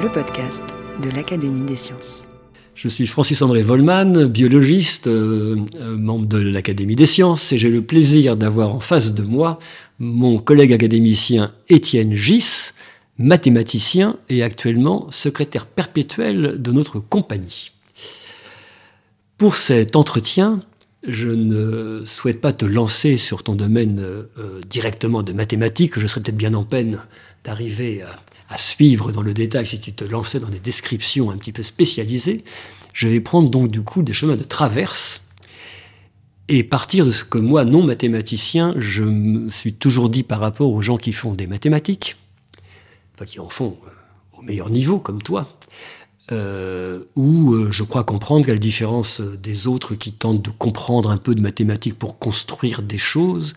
Le podcast de l'Académie des sciences. Je suis Francis-André Volman, biologiste, euh, euh, membre de l'Académie des sciences, et j'ai le plaisir d'avoir en face de moi mon collègue académicien Étienne Gis, mathématicien et actuellement secrétaire perpétuel de notre compagnie. Pour cet entretien, je ne souhaite pas te lancer sur ton domaine euh, directement de mathématiques, je serais peut-être bien en peine d'arriver à à suivre dans le détail si tu te lançais dans des descriptions un petit peu spécialisées. Je vais prendre donc du coup des chemins de traverse et partir de ce que moi, non mathématicien, je me suis toujours dit par rapport aux gens qui font des mathématiques, enfin qui en font euh, au meilleur niveau comme toi, euh, où euh, je crois comprendre qu'à la différence des autres qui tentent de comprendre un peu de mathématiques pour construire des choses,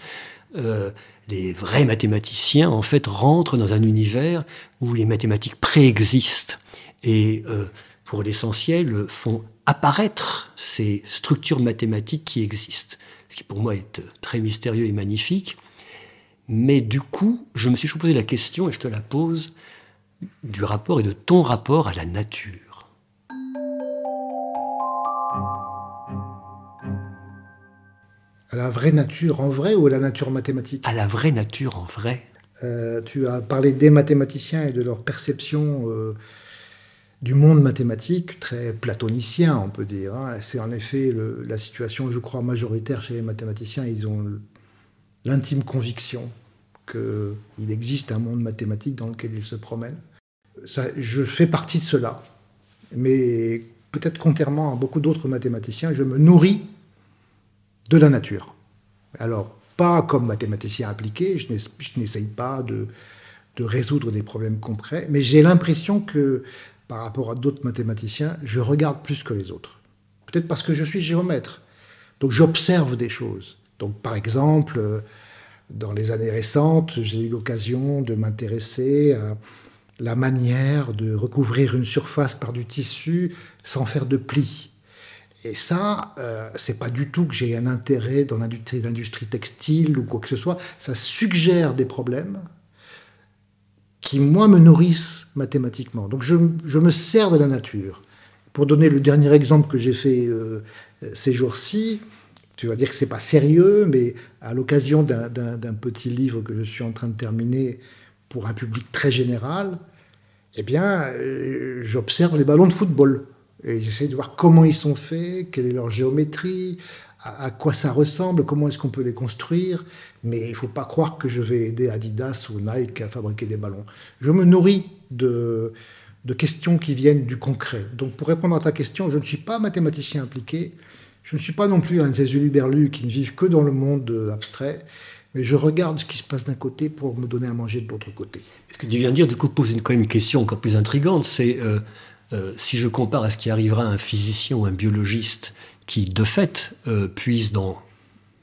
les vrais mathématiciens, en fait, rentrent dans un univers où les mathématiques préexistent et, euh, pour l'essentiel, font apparaître ces structures mathématiques qui existent. Ce qui, pour moi, est très mystérieux et magnifique. Mais du coup, je me suis posé la question, et je te la pose, du rapport et de ton rapport à la nature. À la vraie nature en vrai ou à la nature mathématique? À la vraie nature en vrai. Euh, tu as parlé des mathématiciens et de leur perception euh, du monde mathématique, très platonicien, on peut dire. Hein. C'est en effet la situation, je crois, majoritaire chez les mathématiciens. Ils ont l'intime conviction qu'il existe un monde mathématique dans lequel ils se promènent. Ça, je fais partie de cela. Mais peut-être contrairement à beaucoup d'autres mathématiciens, je me nourris de la nature. Alors, pas comme mathématicien appliqué, je n'essaye pas de, résoudre des problèmes concrets, mais j'ai l'impression que par rapport à d'autres mathématiciens, je regarde plus que les autres. Peut-être parce que je suis géomètre. Donc j'observe des choses. Donc par exemple, dans les années récentes, j'ai eu l'occasion de m'intéresser à la manière de recouvrir une surface par du tissu sans faire de plis. Et ça, euh, c'est pas du tout que j'ai un intérêt dans l'industrie textile ou quoi que ce soit. Ça suggère des problèmes qui, moi, me nourrissent mathématiquement. Donc je, me sers de la nature. Pour donner le dernier exemple que j'ai fait euh, ces jours-ci, tu vas dire que c'est pas sérieux, mais à l'occasion d'un petit livre que je suis en train de terminer pour un public très général, eh bien, euh, j'observe les ballons de football. Et j'essaie de voir comment ils sont faits, quelle est leur géométrie, à, quoi ça ressemble, comment est-ce qu'on peut les construire. Mais il ne faut pas croire que je vais aider Adidas ou Nike à fabriquer des ballons. Je me nourris de, questions qui viennent du concret. Donc pour répondre à ta question, je ne suis pas mathématicien impliqué. Je ne suis pas non plus un de ces uluberlus qui ne vivent que dans le monde abstrait mais je regarde ce qui se passe d'un côté pour me donner à manger de l'autre côté. Ce que tu viens de dire, du coup, pose une, quand même une question encore plus intrigante, c'est euh, euh, si je compare à ce qui arrivera à un physicien ou un biologiste qui, de fait, euh, puise dans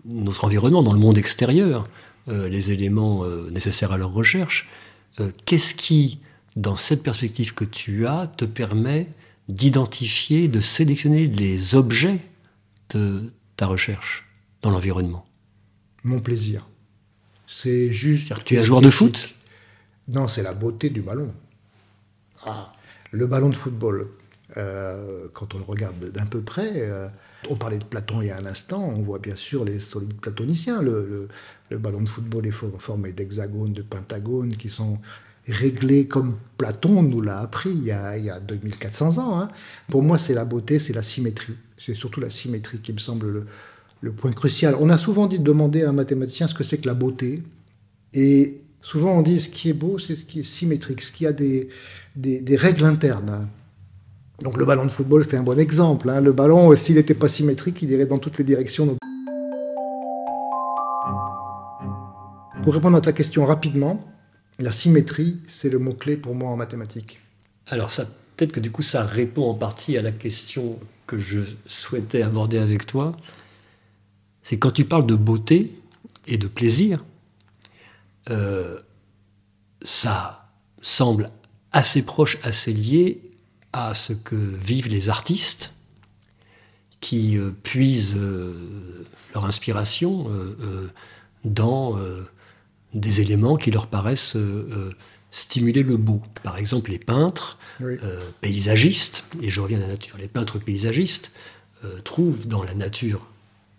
notre environnement, dans le monde extérieur, euh, les éléments nécessaires à leur recherche, qu'est-ce qui, dans cette perspective que tu as, te permet d'identifier, de sélectionner les objets de ta recherche dans l'environnement? Mon plaisir. C'est juste. Tu es un joueur de foot? Non, c'est la beauté du ballon. Ah, le ballon de football, euh, quand on le regarde d'un peu près, euh, on parlait de Platon il y a un instant, on voit bien sûr les solides platoniciens. Le, ballon de football est formé d'hexagones, de pentagones qui sont réglés comme Platon nous l'a appris il y, a, 2400 ans. Hein. Pour moi, c'est la beauté, c'est la symétrie. C'est surtout la symétrie qui me semble le, point crucial. On a souvent dit de demander à un mathématicien ce que c'est que la beauté. Et souvent on dit ce qui est beau, c'est ce qui est symétrique, ce qui a des, des, règles internes. Donc le ballon de football, c'est un bon exemple. Hein. Le ballon, s'il n'était pas symétrique, il irait dans toutes les directions. Pour répondre à ta question rapidement, La symétrie, c'est le mot-clé pour moi en mathématiques. Alors ça, peut-être que du coup, ça répond en partie à la question que je souhaitais aborder avec toi. C'est quand tu parles de beauté et de plaisir, euh, ça semble assez proche, assez lié à ce que vivent les artistes qui euh, puisent euh, leur inspiration dans des éléments qui leur paraissent stimuler le beau. Par exemple, les peintres paysagistes, et je reviens à la nature, les peintres paysagistes trouvent dans la nature,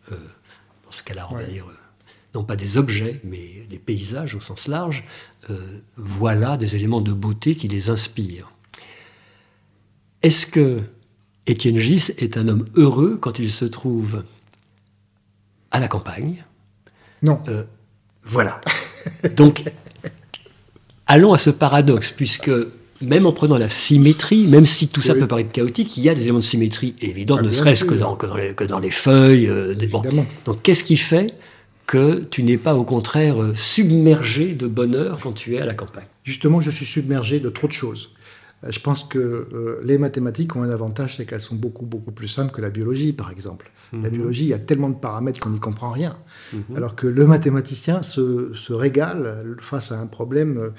dans ce cas-là, on va dire, non pas des objets, mais des paysages au sens large, euh, voilà des éléments de beauté qui les inspirent. Est-ce que Étienne Gis est un homme heureux quand il se trouve à la campagne? Non. Euh, voilà. Donc, allons à ce paradoxe, puisque même en prenant la symétrie, même si tout ça peut paraître chaotique, il y a des éléments de symétrie évidents, ah, ne serait-ce que dans, que, dans les, feuilles. Euh, Donc, qu'est-ce qui fait que tu n'es pas au contraire euh, submergé de bonheur quand tu es à la campagne Justement, je suis submergé de trop de choses. Euh, je pense que euh, les mathématiques ont un avantage, c'est qu'elles sont beaucoup, beaucoup plus simples que la biologie, par exemple. La mhm. biologie, il y a tellement de paramètres qu'on n'y comprend rien. Mhm. Alors que le mathématicien se, se, régale face à un problème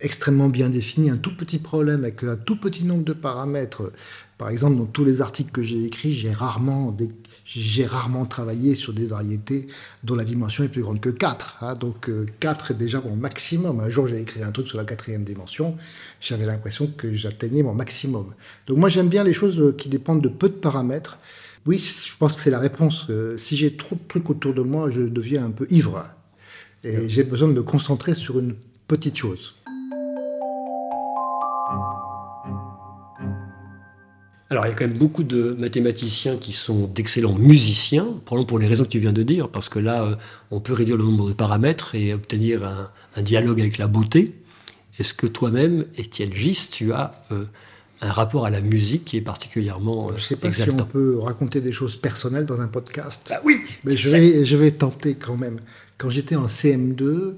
extrêmement bien défini, un tout petit problème avec un tout petit nombre de paramètres. Par exemple, dans tous les articles que j'ai écrits, j'ai rarement des j'ai rarement travaillé sur des variétés dont la dimension est plus grande que 4. Hein. donc 4 euh, est déjà mon maximum. Un jour, j'ai écrit un truc sur la quatrième dimension. J'avais l'impression que j'atteignais mon maximum. Donc moi, j'aime bien les choses euh, qui dépendent de peu de paramètres. Oui, je pense que c'est la réponse. Euh, si j'ai trop de trucs autour de moi, je deviens un peu ivre. Et j'ai besoin de me concentrer sur une petite chose. Alors, il y a quand même beaucoup de mathématiciens qui sont d'excellents musiciens, probablement pour les raisons que tu viens de dire, parce que là, euh, on peut réduire le nombre de paramètres et obtenir un, dialogue avec la beauté. Est-ce que toi-même, Étienne Gis, tu as euh, un rapport à la musique qui est particulièrement Je ne sais pas si on peut raconter des choses personnelles dans un podcast. Ah oui Mais je vais, je vais tenter quand même. Quand j'étais en CM2,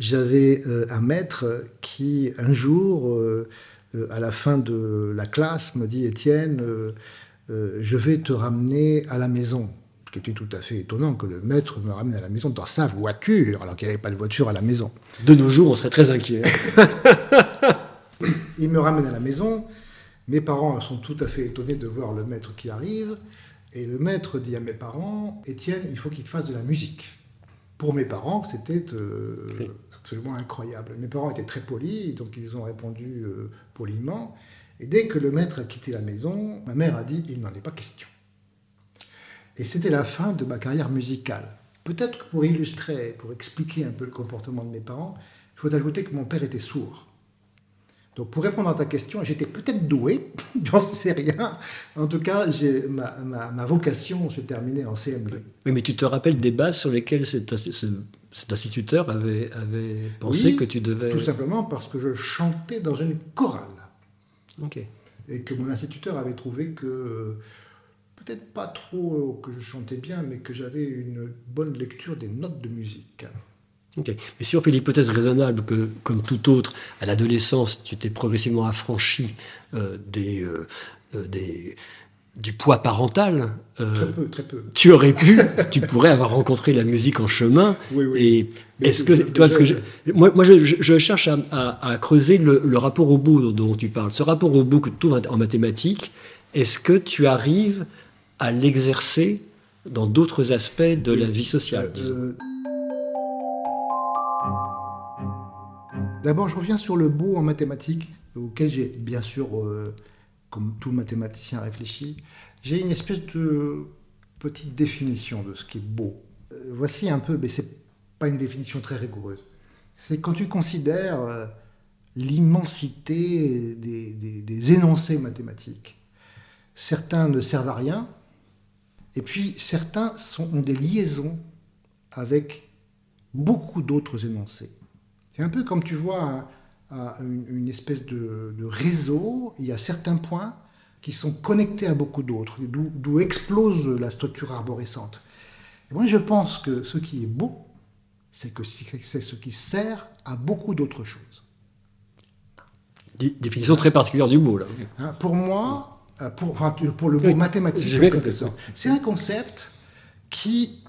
j'avais euh, un maître qui, un jour euh, à la fin de la classe, me dit Étienne, euh, euh, je vais te ramener à la maison. Ce qui était tout à fait étonnant que le maître me ramène à la maison dans sa voiture, alors qu'il n'y avait pas de voiture à la maison. De nos jours, on serait très inquiet. Il me ramène à la maison. Mes parents sont tout à fait étonnés de voir le maître qui arrive. Et le maître dit à mes parents Étienne, il faut qu'il te fasse de la musique. Pour mes parents, c'était absolument incroyable. Mes parents étaient très polis, donc ils ont répondu euh, poliment. Et dès que le maître a quitté la maison, ma mère a dit il n'en est pas question. Et c'était la fin de ma carrière musicale. Peut-être que pour illustrer, pour expliquer un peu le comportement de mes parents, il faut ajouter que mon père était sourd. Donc pour répondre à ta question, j'étais peut-être doué, j'en sais rien. En tout cas, ma, ma, vocation se terminait en CM2. Oui, mais tu te rappelles des bases sur lesquelles cette, cet instituteur avait, avait pensé que tu devais... Tout simplement parce que je chantais dans une chorale. Ok. Et que mon instituteur avait trouvé que, peut-être pas trop que je chantais bien, mais que j'avais une bonne lecture des notes de musique. Ok. Mais si on fait l'hypothèse raisonnable que, comme tout autre, à l'adolescence, tu t'es progressivement affranchi euh, des, euh, euh, des, du poids parental. Euh, très peu, très peu. Tu aurais pu, tu pourrais avoir rencontré la musique en chemin. Oui, oui. Et est-ce que, toi, ce que je, moi, moi je, je, cherche à, à, creuser le, le, rapport au bout dont tu parles. Ce rapport au bout que tu trouves en mathématiques, est-ce que tu arrives à l'exercer dans d'autres aspects de la vie sociale, disons? Euh, D'abord, je reviens sur le beau en mathématiques, auquel j'ai bien sûr euh, comme tout mathématicien réfléchi, j'ai une espèce de petite définition de ce qui est beau. Euh, voici un peu, mais c'est pas une définition très rigoureuse. C'est quand tu considères euh, l'immensité des, énoncés mathématiques. Certains ne servent à rien, et puis certains ont des liaisons avec beaucoup d'autres énoncés. C'est un peu comme tu vois à une, espèce de, réseau. Il y a certains points qui sont connectés à beaucoup d'autres, d'où explose la structure arborescente. Et moi, je pense que ce qui est beau, c'est que c'est ce qui sert à beaucoup d'autres choses. définition très particulière du mot, là. Hein, pour moi, euh, pour, pour le mot mathématique, c'est un concept qui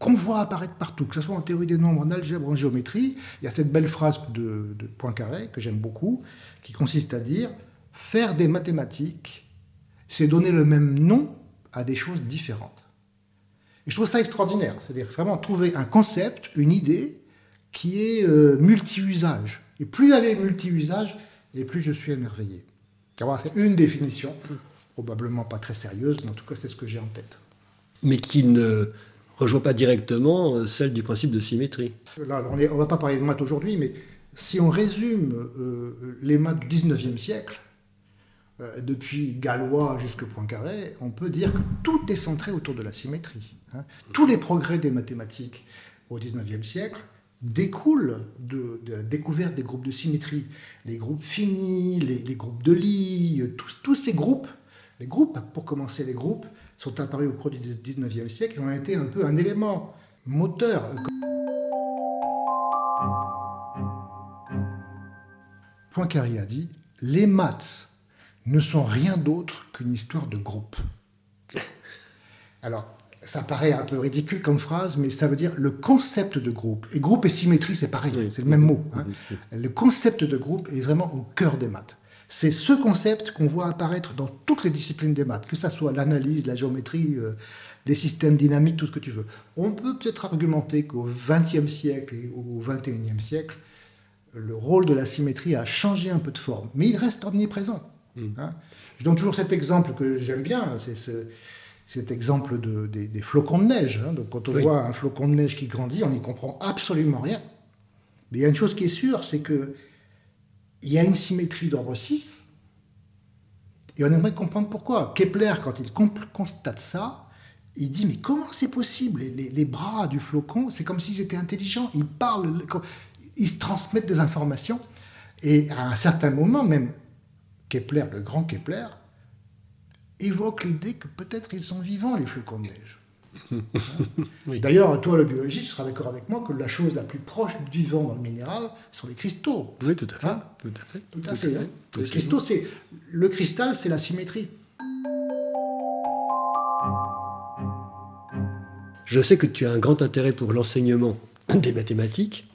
qu'on voit apparaître partout, que ce soit en théorie des nombres, en algèbre, en géométrie. Il y a cette belle phrase de, Poincaré que j'aime beaucoup, qui consiste à dire faire des mathématiques, c'est donner le même nom à des choses différentes. Et je trouve ça extraordinaire, c'est-à-dire vraiment trouver un concept, une idée qui est euh, multi-usage. Et plus elle est multi-usage, et plus je suis émerveillé. C'est une définition, probablement pas très sérieuse, mais en tout cas c'est ce que j'ai en tête. Mais qui ne rejoint pas directement euh, celle du principe de symétrie. Là, on ne va pas parler de maths aujourd'hui, mais si on résume euh, les maths du 19e siècle, euh, depuis Galois jusqu'à Poincaré, on peut dire que tout est centré autour de la symétrie. Hein. Tous les progrès des mathématiques au 19e siècle découlent de, la découverte des groupes de symétrie. Les groupes finis, les, groupes de Lie, tous, tous ces groupes, les groupes, pour commencer les groupes, sont apparus au cours du 19e siècle et ont été un peu un élément moteur. Poincaré a dit les maths ne sont rien d'autre qu'une histoire de groupe. Alors, ça paraît un peu ridicule comme phrase, mais ça veut dire le concept de groupe. Et groupe et symétrie, c'est pareil, c'est le même mot. Hein. Le concept de groupe est vraiment au cœur des maths. C'est ce concept qu'on voit apparaître dans toutes les disciplines des maths, que ce soit l'analyse, la géométrie, euh, les systèmes dynamiques, tout ce que tu veux. On peut peut-être argumenter qu'au XXe siècle et au XXIe siècle, le rôle de la symétrie a changé un peu de forme, mais il reste omniprésent. Hmm. Hein. Je donne toujours cet exemple que j'aime bien, c'est cet exemple des, flocons de neige. Hein. Donc quand on voit un flocon de neige qui grandit, on n'y comprend absolument rien. Mais il y a une chose qui est sûre, c'est que il y a une symétrie d'ordre 6, et on aimerait comprendre pourquoi. Kepler, quand il constate ça, il dit, mais comment c'est possible? Les, bras du flocon, c'est comme s'ils étaient intelligents, ils parlent, ils se transmettent des informations. Et à un certain moment, même Kepler, le grand Kepler, évoque l'idée que peut-être ils sont vivants, les flocons de neige. D'ailleurs, toi, le biologiste, tu seras d'accord avec moi que la chose la plus proche du vivant dans le minéral sont les cristaux. Oui, tout à fait. Hein tout à fait. Tout à fait. Hein. Les cristaux, c'est le cristal, c'est la symétrie. Je sais que tu as un grand intérêt pour l'enseignement des mathématiques.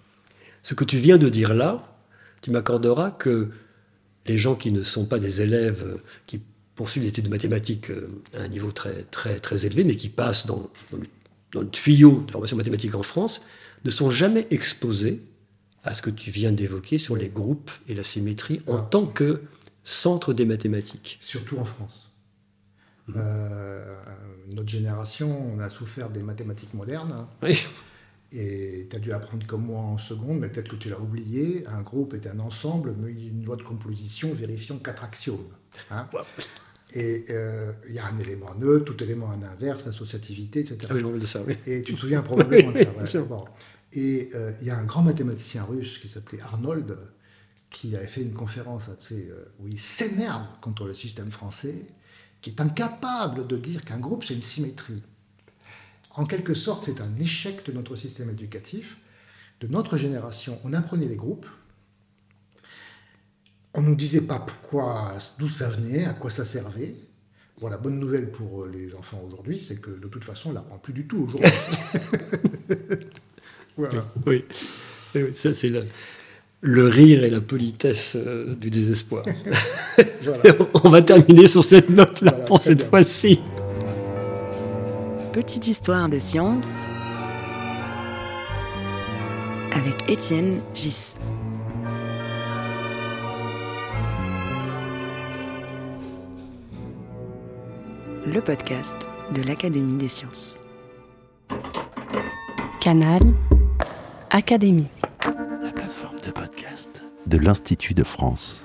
Ce que tu viens de dire là, tu m'accorderas que les gens qui ne sont pas des élèves qui poursuivent des études de mathématiques euh, à un niveau très, très, très élevé, mais qui passent dans, le, tuyau de formation mathématique en France, ne sont jamais exposés à ce que tu viens d'évoquer sur les groupes et la symétrie en ah. tant que centre des mathématiques. Surtout en France. Mmh. Euh, notre génération, on a souffert des mathématiques modernes. Oui. Et tu as dû apprendre comme moi en seconde, mais peut-être que tu l'as oublié. Un groupe est un ensemble, mais une loi de composition vérifiant quatre axiomes. Hein. Et euh, il y a un élément neutre, tout élément en inverse, associativité, etc. Ah oui, je de ça, oui. Et tu te souviens probablement de ça. Et euh, il y a un grand mathématicien russe qui s'appelait Arnold, qui avait fait une conférence euh, où il s'énerve contre le système français, qui est incapable de dire qu'un groupe, c'est une symétrie. En quelque sorte, c'est un échec de notre système éducatif, de notre génération. On apprenait les groupes, on ne nous disait pas pourquoi, d'où ça venait, à quoi ça servait. Bon, la bonne nouvelle pour euh, les enfants aujourd'hui, c'est que de toute façon, on ne l'apprend plus du tout aujourd'hui. oui. ça c'est le, rire et la politesse euh, du désespoir. on va terminer sur cette note-là pour cette fois-ci. Petite histoire de science avec Étienne Gis. le podcast de l'Académie des sciences. Canal Académie. La plateforme de podcast de l'Institut de France.